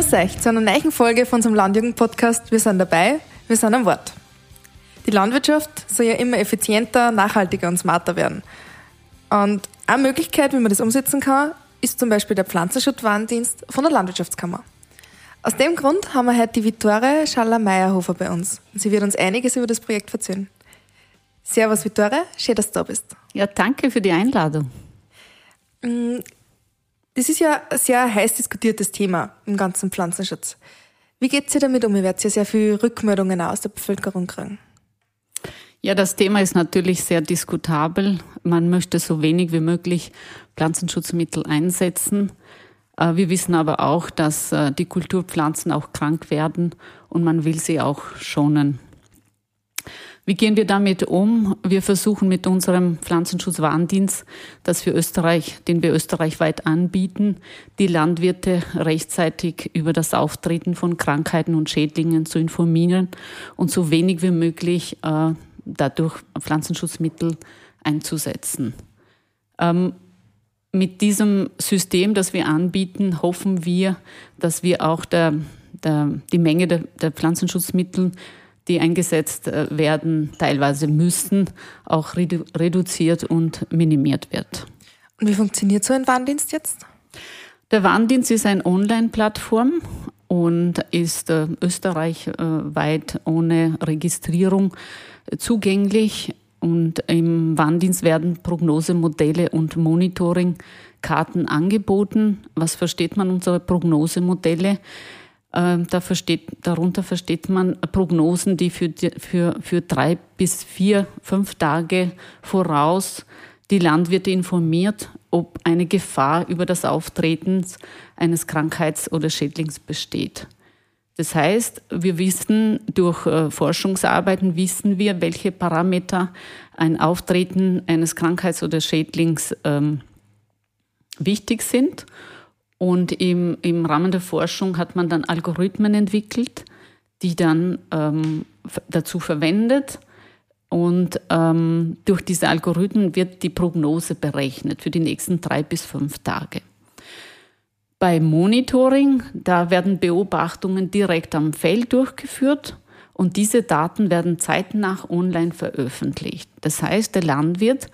Grüß euch zu einer neuen Folge von unserem Landjugend-Podcast. Wir sind dabei, wir sind am Wort. Die Landwirtschaft soll ja immer effizienter, nachhaltiger und smarter werden. Und eine Möglichkeit, wie man das umsetzen kann, ist zum Beispiel der Pflanzenschutzwarndienst von der Landwirtschaftskammer. Aus dem Grund haben wir heute die Vittore Schaller-Meyerhofer bei uns. Sie wird uns einiges über das Projekt erzählen. Servus Vittore, schön, dass du da bist. Ja, danke für die Einladung. Das ist ja ein sehr heiß diskutiertes Thema im ganzen Pflanzenschutz. Wie geht ihr damit um? Ihr werdet ja sehr viele Rückmeldungen aus der Bevölkerung kriegen. Ja, das Thema ist natürlich sehr diskutabel. Man möchte so wenig wie möglich Pflanzenschutzmittel einsetzen. Äh, wir wissen aber auch, dass äh, die Kulturpflanzen auch krank werden und man will sie auch schonen. Wie gehen wir damit um? Wir versuchen mit unserem Pflanzenschutzwarndienst, das wir Österreich, den wir österreichweit anbieten, die Landwirte rechtzeitig über das Auftreten von Krankheiten und Schädlingen zu informieren und so wenig wie möglich äh, dadurch Pflanzenschutzmittel einzusetzen. Ähm, mit diesem System, das wir anbieten, hoffen wir, dass wir auch der, der, die Menge der, der Pflanzenschutzmittel die eingesetzt äh, werden, teilweise müssen, auch redu reduziert und minimiert wird. Und wie funktioniert so ein Warndienst jetzt? Der Warndienst ist eine Online-Plattform und ist äh, österreichweit äh, ohne Registrierung zugänglich. Und im Warndienst werden Prognosemodelle und Monitoringkarten angeboten. Was versteht man unter Prognosemodelle? Ähm, da versteht, darunter versteht man Prognosen, die für, für, für drei bis vier, fünf Tage voraus die Landwirte informiert, ob eine Gefahr über das Auftreten eines Krankheits- oder Schädlings besteht. Das heißt, wir wissen durch äh, Forschungsarbeiten wissen wir, welche Parameter ein Auftreten eines Krankheits- oder Schädlings ähm, wichtig sind und im, im Rahmen der Forschung hat man dann Algorithmen entwickelt, die dann ähm, dazu verwendet. Und ähm, durch diese Algorithmen wird die Prognose berechnet für die nächsten drei bis fünf Tage. Beim Monitoring, da werden Beobachtungen direkt am Feld durchgeführt und diese Daten werden zeitnah online veröffentlicht. Das heißt, der Landwirt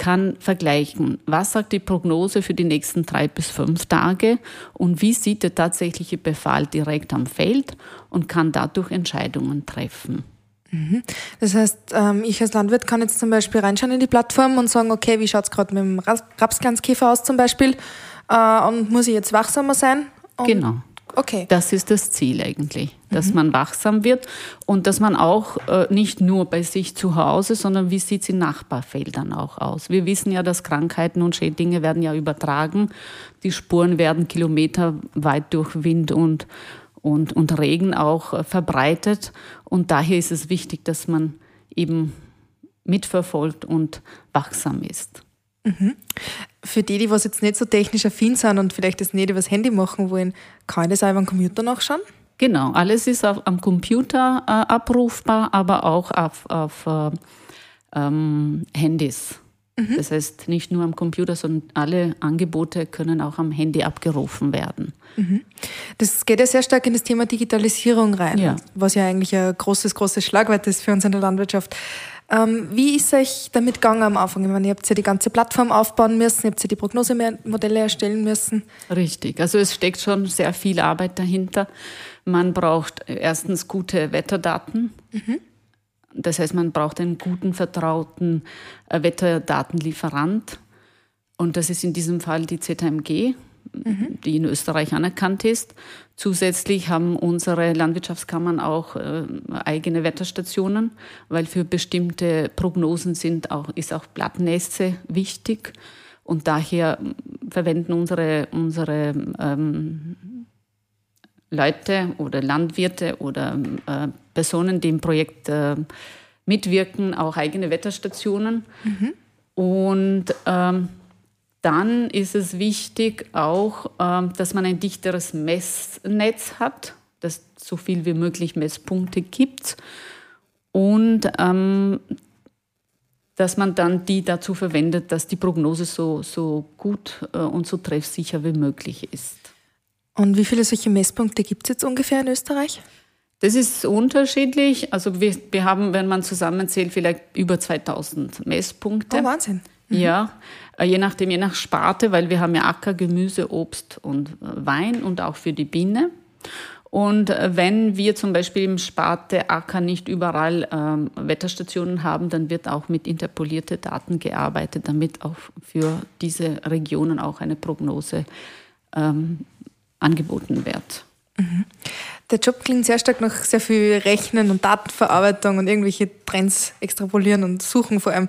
kann vergleichen, was sagt die Prognose für die nächsten drei bis fünf Tage und wie sieht der tatsächliche Befall direkt am Feld und kann dadurch Entscheidungen treffen. Mhm. Das heißt, ähm, ich als Landwirt kann jetzt zum Beispiel reinschauen in die Plattform und sagen, okay, wie schaut es gerade mit dem Rapsglanzkäfer aus zum Beispiel äh, und muss ich jetzt wachsamer sein? Und genau. Okay. Das ist das Ziel eigentlich, dass mhm. man wachsam wird und dass man auch äh, nicht nur bei sich zu Hause, sondern wie sieht es in Nachbarfeldern auch aus. Wir wissen ja, dass Krankheiten und Schädlinge werden ja übertragen. Die Spuren werden kilometerweit durch Wind und, und, und Regen auch äh, verbreitet. Und daher ist es wichtig, dass man eben mitverfolgt und wachsam ist. Mhm. Für die, die was jetzt nicht so technisch affin sind und vielleicht das nicht übers Handy machen wollen, kann ich das auch über den Computer nachschauen? Genau, alles ist auf, am Computer äh, abrufbar, aber auch auf, auf äh, ähm, Handys. Mhm. Das heißt, nicht nur am Computer, sondern alle Angebote können auch am Handy abgerufen werden. Mhm. Das geht ja sehr stark in das Thema Digitalisierung rein, ja. was ja eigentlich ein großes, großes Schlagwort ist für uns in der Landwirtschaft. Ähm, wie ist euch damit gegangen am Anfang? Ich meine, ihr habt ja die ganze Plattform aufbauen müssen, ihr habt ja die Prognosemodelle erstellen müssen. Richtig, also es steckt schon sehr viel Arbeit dahinter. Man braucht erstens gute Wetterdaten. Mhm. Das heißt, man braucht einen guten, vertrauten äh, Wetterdatenlieferant. Und das ist in diesem Fall die ZMG, mhm. die in Österreich anerkannt ist. Zusätzlich haben unsere Landwirtschaftskammern auch äh, eigene Wetterstationen, weil für bestimmte Prognosen sind auch, ist auch Blattnässe wichtig. Und daher verwenden unsere, unsere ähm, Leute oder Landwirte oder äh, Personen, die im Projekt äh, mitwirken, auch eigene Wetterstationen. Mhm. Und ähm, dann ist es wichtig auch, ähm, dass man ein dichteres Messnetz hat, dass so viel wie möglich Messpunkte gibt und ähm, dass man dann die dazu verwendet, dass die Prognose so, so gut äh, und so treffsicher wie möglich ist. Und wie viele solche Messpunkte gibt es jetzt ungefähr in Österreich? Das ist unterschiedlich. Also wir, wir haben, wenn man zusammenzählt, vielleicht über 2000 Messpunkte. Oh, Wahnsinn. Mhm. Ja, äh, je nachdem, je nach Sparte, weil wir haben ja Acker, Gemüse, Obst und äh, Wein und auch für die Biene. Und äh, wenn wir zum Beispiel im Sparte Acker nicht überall ähm, Wetterstationen haben, dann wird auch mit interpolierte Daten gearbeitet, damit auch für diese Regionen auch eine Prognose ähm, angeboten wird. Mhm. Der Job klingt sehr stark nach sehr viel Rechnen und Datenverarbeitung und irgendwelche Trends extrapolieren und suchen vor allem.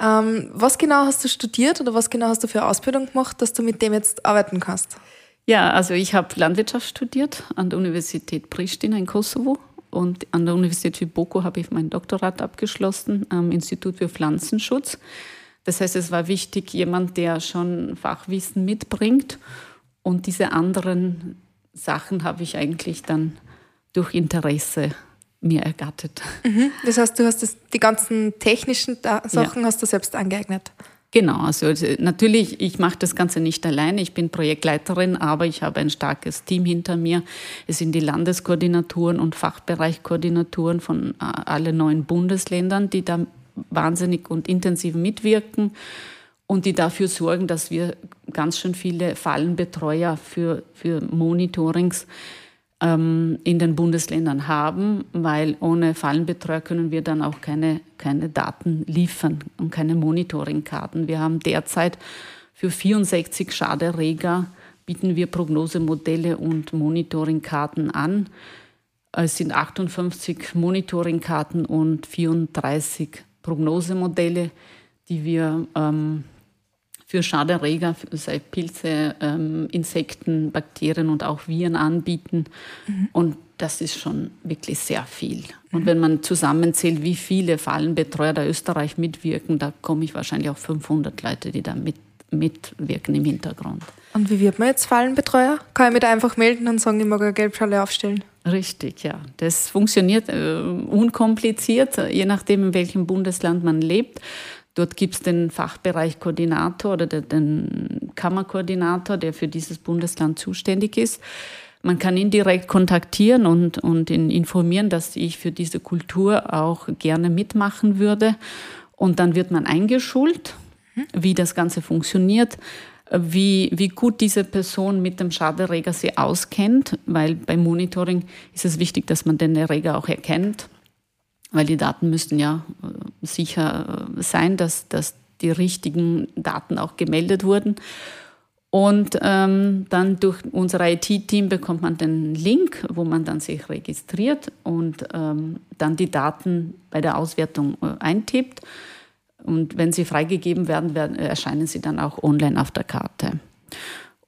Ähm, was genau hast du studiert oder was genau hast du für Ausbildung gemacht, dass du mit dem jetzt arbeiten kannst? Ja, also ich habe Landwirtschaft studiert an der Universität Pristina in Kosovo und an der Universität Boko habe ich mein Doktorat abgeschlossen am Institut für Pflanzenschutz. Das heißt, es war wichtig, jemand, der schon Fachwissen mitbringt und diese anderen Sachen habe ich eigentlich dann durch Interesse mir ergattert. Mhm. Das heißt, du hast das, die ganzen technischen Sachen ja. hast du selbst angeeignet. Genau, also äh, natürlich, ich mache das Ganze nicht alleine. Ich bin Projektleiterin, aber ich habe ein starkes Team hinter mir. Es sind die Landeskoordinatoren und Fachbereichkoordinatoren von äh, allen neuen Bundesländern, die da wahnsinnig und intensiv mitwirken und die dafür sorgen, dass wir ganz schön viele Fallenbetreuer für, für Monitorings ähm, in den Bundesländern haben, weil ohne Fallenbetreuer können wir dann auch keine, keine Daten liefern und keine Monitoringkarten. Wir haben derzeit für 64 Schaderreger bieten wir Prognosemodelle und Monitoringkarten an. Es sind 58 Monitoringkarten und 34 Prognosemodelle, die wir ähm, für Schaderreger, sei Pilze, ähm, Insekten, Bakterien und auch Viren anbieten. Mhm. Und das ist schon wirklich sehr viel. Und wenn man zusammenzählt, wie viele Fallenbetreuer da Österreich mitwirken, da komme ich wahrscheinlich auf 500 Leute, die da mit, mitwirken im Hintergrund. Und wie wird man jetzt Fallenbetreuer? Kann ich mich da einfach melden und sagen, ich mag eine Gelbschale aufstellen? Richtig, ja. Das funktioniert äh, unkompliziert, je nachdem, in welchem Bundesland man lebt. Dort gibt es den Fachbereichkoordinator oder den Kammerkoordinator, der für dieses Bundesland zuständig ist. Man kann ihn direkt kontaktieren und, und ihn informieren, dass ich für diese Kultur auch gerne mitmachen würde. Und dann wird man eingeschult, wie das Ganze funktioniert, wie, wie gut diese Person mit dem Schaderreger sie auskennt, weil beim Monitoring ist es wichtig, dass man den Erreger auch erkennt weil die Daten müssten ja sicher äh, sein, dass, dass die richtigen Daten auch gemeldet wurden. Und ähm, dann durch unser IT-Team bekommt man den Link, wo man dann sich registriert und ähm, dann die Daten bei der Auswertung äh, eintippt. Und wenn sie freigegeben werden, werden, erscheinen sie dann auch online auf der Karte.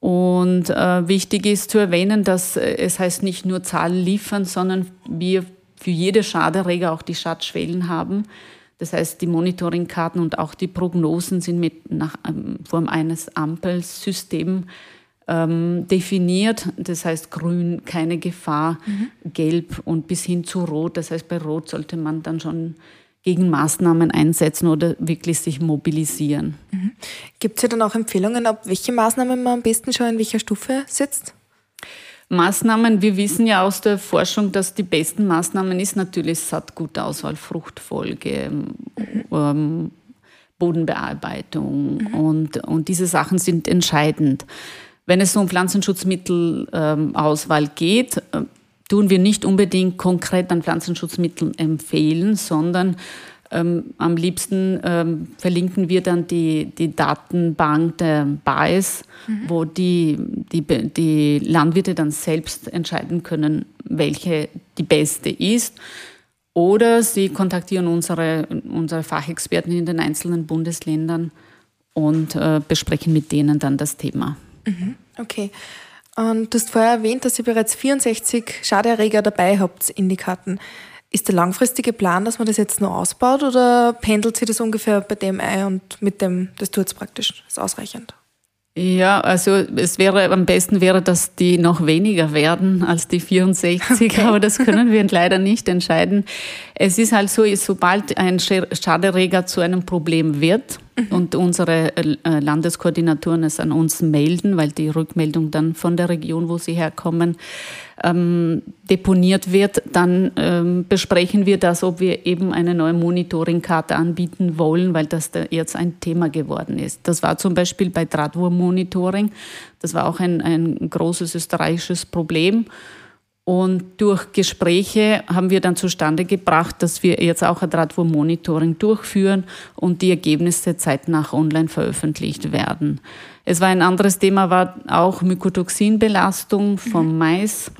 Und äh, wichtig ist zu erwähnen, dass äh, es heißt nicht nur Zahlen liefern, sondern wir für jede Schaderreger auch die Schadschwellen haben. Das heißt, die Monitoringkarten und auch die Prognosen sind mit nach ähm, Form eines Ampelsystems ähm, definiert. Das heißt, grün keine Gefahr, mhm. gelb und bis hin zu rot. Das heißt, bei rot sollte man dann schon Gegenmaßnahmen einsetzen oder wirklich sich mobilisieren. Mhm. Gibt es ja dann auch Empfehlungen, ob welche Maßnahmen man am besten schon in welcher Stufe setzt? Maßnahmen, wir wissen ja aus der Forschung, dass die besten Maßnahmen ist natürlich Saatgutauswahl, Fruchtfolge, mhm. ähm, Bodenbearbeitung mhm. und, und diese Sachen sind entscheidend. Wenn es um Pflanzenschutzmittelauswahl ähm, geht, äh, tun wir nicht unbedingt konkret an Pflanzenschutzmitteln empfehlen, sondern ähm, am liebsten ähm, verlinken wir dann die, die Datenbank der BAES, mhm. wo die, die, die Landwirte dann selbst entscheiden können, welche die beste ist. Oder sie kontaktieren unsere, unsere Fachexperten in den einzelnen Bundesländern und äh, besprechen mit denen dann das Thema. Mhm. Okay. Und du hast vorher erwähnt, dass ihr bereits 64 Schaderreger dabei habt in die Karten. Ist der langfristige Plan, dass man das jetzt noch ausbaut oder pendelt sich das ungefähr bei dem ein und mit dem, das tut es praktisch, ist ausreichend? Ja, also es wäre am besten wäre, dass die noch weniger werden als die 64, okay. aber das können wir leider nicht entscheiden. Es ist halt so, sobald ein Schaderreger zu einem Problem wird, mhm. und unsere äh, Landeskoordinatoren es an uns melden, weil die Rückmeldung dann von der Region, wo sie herkommen, ähm, deponiert wird, dann ähm, besprechen wir das, ob wir eben eine neue Monitoringkarte anbieten wollen, weil das da jetzt ein Thema geworden ist. Das war zum Beispiel bei Drahtwurm-Monitoring. Das war auch ein, ein großes österreichisches Problem. Und durch Gespräche haben wir dann zustande gebracht, dass wir jetzt auch ein Drahtwurm-Monitoring durchführen und die Ergebnisse zeitnah online veröffentlicht werden. Es war ein anderes Thema, war auch Mykotoxinbelastung vom mhm. Mais.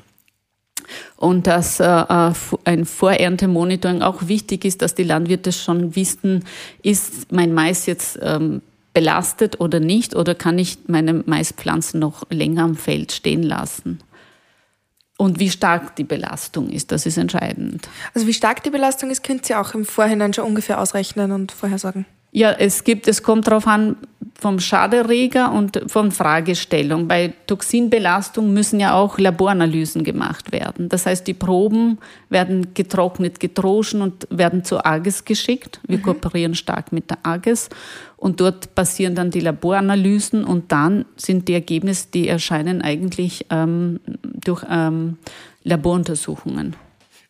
Und dass äh, äh ein Vorerntemonitoring auch wichtig ist, dass die Landwirte schon wissen, ist mein Mais jetzt ähm, belastet oder nicht oder kann ich meine Maispflanzen noch länger am Feld stehen lassen. Und wie stark die Belastung ist, das ist entscheidend. Also wie stark die Belastung ist, könnt ihr auch im Vorhinein schon ungefähr ausrechnen und vorhersagen. Ja, es gibt, es kommt darauf an, vom Schaderreger und von Fragestellung. Bei Toxinbelastung müssen ja auch Laboranalysen gemacht werden. Das heißt, die Proben werden getrocknet, gedroschen und werden zur AGES geschickt. Wir mhm. kooperieren stark mit der AGES und dort passieren dann die Laboranalysen und dann sind die Ergebnisse, die erscheinen eigentlich ähm, durch ähm, Laboruntersuchungen.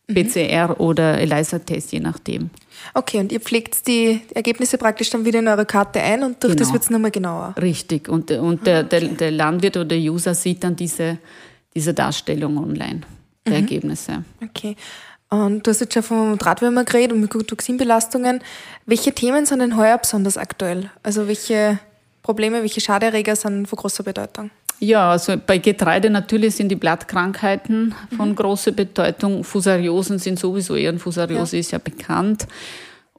Mhm. PCR oder ELISA-Test, je nachdem. Okay, und ihr pflegt die Ergebnisse praktisch dann wieder in eure Karte ein und durch genau. das wird es nochmal genauer. Richtig, und, und der, okay. der, der, Landwirt oder der User sieht dann diese, diese Darstellung online der mhm. Ergebnisse. Okay. Und du hast jetzt schon vom Drahtwürmer geredet und Mykotoxinbelastungen. Welche Themen sind denn heuer besonders aktuell? Also welche Probleme, welche Schaderreger sind von großer Bedeutung? Ja, also bei Getreide natürlich sind die Blattkrankheiten von mhm. großer Bedeutung. Fusariosen sind sowieso, eher Fusariose ja. ist ja bekannt.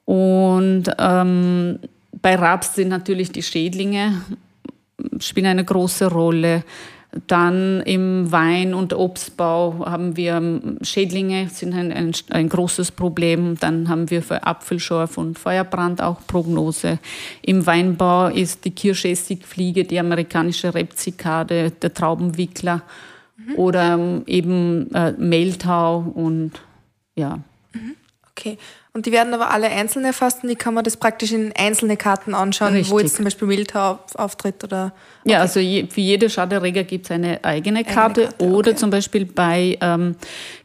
Und ähm, bei Raps sind natürlich die Schädlinge, spielen eine große Rolle. Dann im Wein- und Obstbau haben wir ähm, Schädlinge, sind ein, ein, ein, großes Problem. Dann haben wir für Apfelschorf und Feuerbrand auch Prognose. Im Weinbau ist die Kirschessigfliege, die amerikanische Repzikade, der Traubenwickler mhm. oder ähm, eben äh, Mehltau und ja. Mhm. Okay. Und die werden aber alle einzeln erfasst und die kann man das praktisch in einzelne Karten anschauen, Richtig. wo jetzt zum Beispiel Wildhau auftritt oder. Okay. Ja, also je, für jede Schaderreger gibt es eine eigene Karte, eigene Karte oder okay. zum Beispiel bei ähm,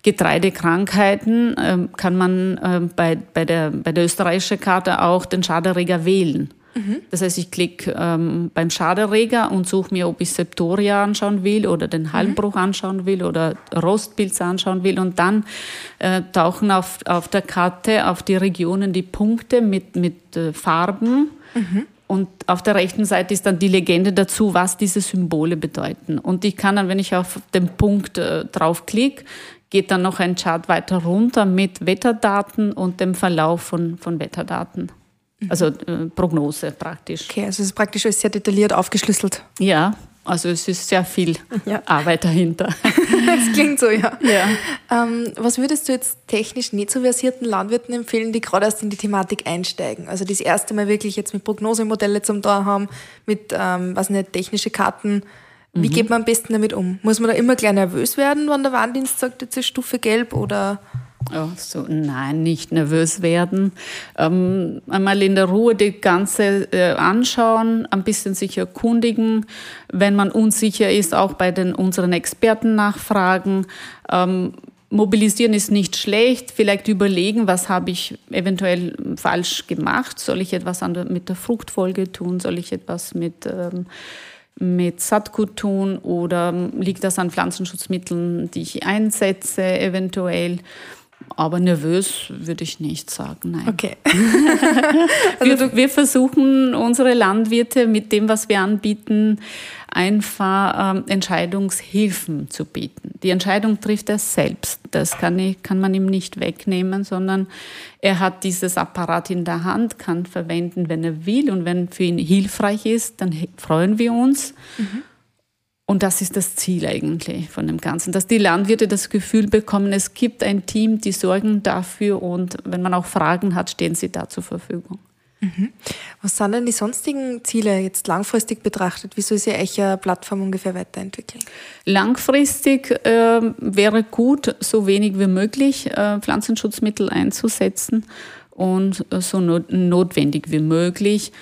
Getreidekrankheiten ähm, kann man ähm, bei, bei, der, bei der österreichischen Karte auch den Schaderreger wählen. Mhm. Das heißt, ich klicke ähm, beim Schaderreger und suche mir, ob ich Septoria anschauen will oder den Halmbruch mhm. anschauen will oder Rostpilz anschauen will. Und dann äh, tauchen auf, auf der Karte auf die Regionen die Punkte mit, mit äh, Farben. Mhm. Und auf der rechten Seite ist dann die Legende dazu, was diese Symbole bedeuten. Und ich kann dann, wenn ich auf den Punkt äh, draufklicke, geht dann noch ein Chart weiter runter mit Wetterdaten und dem Verlauf von, von Wetterdaten. Also äh, Prognose praktisch. Okay, also es ist praktisch alles sehr detailliert aufgeschlüsselt. Ja, also es ist sehr viel ja. Arbeit dahinter. das klingt so, ja. ja. Ähm, was würdest du jetzt technisch nicht so versierten Landwirten empfehlen, die gerade erst in die Thematik einsteigen? Also das erste Mal wirklich jetzt mit Prognosemodelle zum Tor haben, mit, ähm, was nicht, technische Karten. Wie mhm. geht man am besten damit um? Muss man da immer gleich nervös werden, wenn der Warndienst sagt, jetzt ist Stufe gelb oder... Oh, so, nein, nicht nervös werden. Ähm, einmal in der Ruhe die ganze äh, anschauen, ein bisschen sich erkundigen. Wenn man unsicher ist, auch bei den unseren Experten nachfragen. Ähm, mobilisieren ist nicht schlecht. Vielleicht überlegen, was habe ich eventuell falsch gemacht? Soll ich etwas der, mit der Fruchtfolge tun? Soll ich etwas mit ähm, mit Satgut tun oder liegt das an Pflanzenschutzmitteln, die ich einsetze eventuell? Aber nervös würde ich nicht sagen, nein. Okay. also wir, wir, versuchen unsere Landwirte mit dem, was wir anbieten, einfach ähm, Entscheidungshilfen zu bieten. Die Entscheidung trifft er selbst. Das kann, ich, kann man ihm nicht wegnehmen, sondern er hat dieses Apparat in der Hand, kann verwenden, wenn er will und wenn für ihn hilfreich ist, dann freuen wir uns. Mhm. Und das ist das Ziel eigentlich von dem Ganzen, dass die Landwirte das Gefühl bekommen, es gibt ein Team, die sorgen dafür und wenn man auch Fragen hat, stehen sie da zur Verfügung. Mhm. Was sind denn die sonstigen Ziele jetzt langfristig betrachtet? Wie soll sich eure Plattform ungefähr weiterentwickeln? Langfristig äh, wäre gut, so wenig wie möglich äh, Pflanzenschutzmittel einzusetzen und äh, so not notwendig wie möglich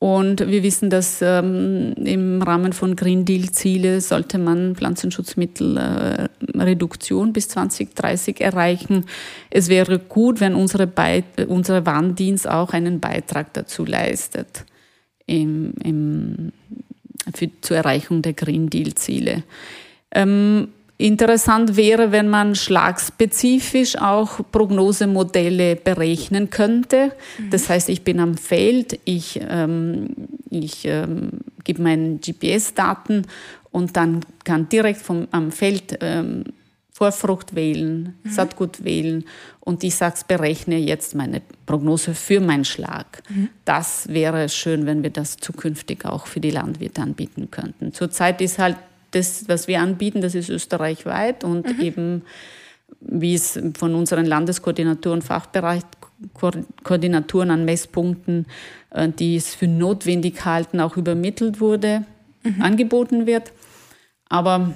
Und wir wissen, dass ähm, im Rahmen von Green Deal-Ziele sollte man Pflanzenschutzmittelreduktion äh, bis 2030 erreichen. Es wäre gut, wenn unsere, Be unsere Warndienst auch einen Beitrag dazu leistet im, im, für, zur Erreichung der Green Deal-Ziele. Ähm, Interessant wäre, wenn man schlagspezifisch auch Prognosemodelle berechnen könnte. Mhm. Das heißt, ich bin am Feld, ich, ähm, ich ähm, gebe meine GPS-Daten und dann kann direkt vom, am Feld ähm, Vorfrucht wählen, mhm. Saatgut wählen und ich sage, berechne jetzt meine Prognose für meinen Schlag. Mhm. Das wäre schön, wenn wir das zukünftig auch für die Landwirte anbieten könnten. Zurzeit ist halt das, was wir anbieten, das ist österreichweit und mhm. eben, wie es von unseren Landeskoordinatoren, Fachbereichkoordinatoren an Messpunkten, äh, die es für notwendig halten, auch übermittelt wurde, mhm. angeboten wird. Aber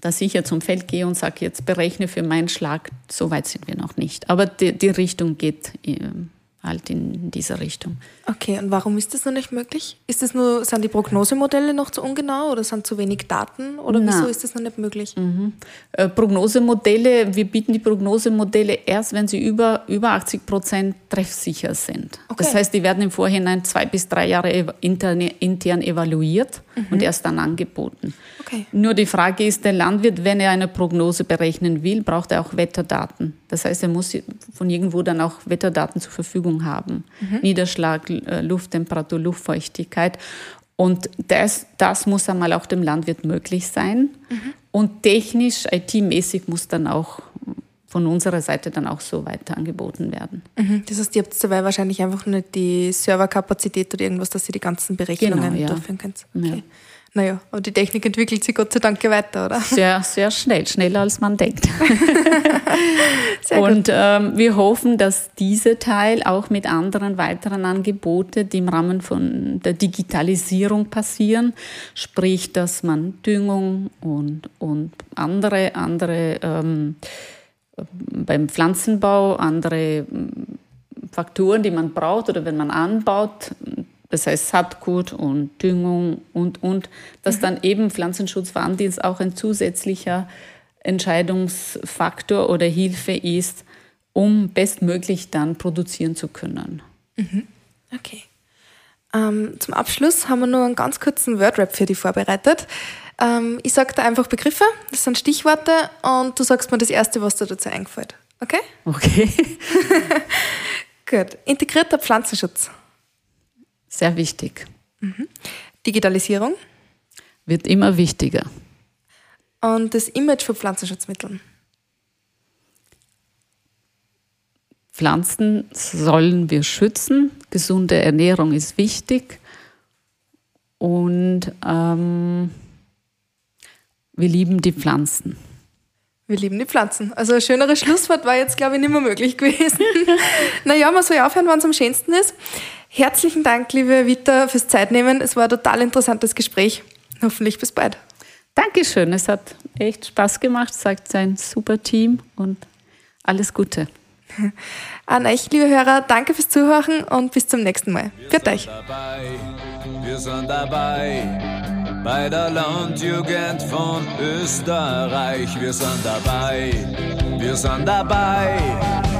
dass ich jetzt zum Feld gehe und sage, jetzt berechne für meinen Schlag, so weit sind wir noch nicht. Aber die, die Richtung geht ähm, halt in dieser Richtung. Okay, und warum ist das noch nicht möglich? Ist das nur, sind die Prognosemodelle noch zu ungenau oder sind zu wenig Daten oder Na. wieso ist das noch nicht möglich? Mhm. Äh, Prognosemodelle, wir bieten die Prognosemodelle erst, wenn sie über, über 80 Prozent treffsicher sind. Okay. Das heißt, die werden im Vorhinein zwei bis drei Jahre intern, intern evaluiert mhm. und erst dann angeboten. Okay. Nur die Frage ist, der Landwirt, wenn er eine Prognose berechnen will, braucht er auch Wetterdaten. Das heißt, er muss von irgendwo dann auch Wetterdaten zur Verfügung haben. Mhm. Niederschlag, äh, Lufttemperatur, Luftfeuchtigkeit. Und das, das muss einmal auch dem Landwirt möglich sein. Mhm. Und technisch, IT-mäßig muss dann auch von unserer Seite dann auch so weiter angeboten werden. Mhm. Das heißt, ihr habt dabei wahrscheinlich einfach nicht die Serverkapazität oder irgendwas, dass ihr die ganzen Berechnungen genau, ja. durchführen könnt. Okay. Ja. Naja, aber die Technik entwickelt sich Gott sei Dank weiter, oder? Sehr, sehr schnell, schneller als man denkt. und ähm, wir hoffen, dass dieser Teil auch mit anderen weiteren Angeboten, die im Rahmen von der Digitalisierung passieren, sprich, dass man Düngung und, und andere, andere ähm, beim Pflanzenbau, andere Faktoren, die man braucht oder wenn man anbaut, das heißt Saatgut und Düngung und, und, dass mhm. dann eben Pflanzenschutzwarndienst auch ein zusätzlicher Entscheidungsfaktor oder Hilfe ist, um bestmöglich dann produzieren zu können. Mhm. Okay. Ähm, zum Abschluss haben wir nur einen ganz kurzen Wordrap für dich vorbereitet. Ähm, ich sage da einfach Begriffe, das sind Stichworte und du sagst mir das Erste, was dir dazu einfällt. Okay? Okay. Gut. Integrierter Pflanzenschutz. Sehr wichtig. Mhm. Digitalisierung? Wird immer wichtiger. Und das Image von Pflanzenschutzmitteln? Pflanzen sollen wir schützen. Gesunde Ernährung ist wichtig. Und ähm, wir lieben die Pflanzen. Wir lieben die Pflanzen. Also ein schöneres Schlusswort war jetzt, glaube ich, nicht mehr möglich gewesen. naja, man soll ja aufhören, wann es am schönsten ist. Herzlichen Dank, liebe Vita, fürs Zeitnehmen. Es war ein total interessantes Gespräch. Hoffentlich bis bald. Dankeschön. Es hat echt Spaß gemacht, sagt sein super Team und alles Gute. An euch, liebe Hörer, danke fürs Zuhören und bis zum nächsten Mal. Für euch. Dabei, wir sind dabei bei der Landjugend von Österreich. Wir sind dabei, wir sind dabei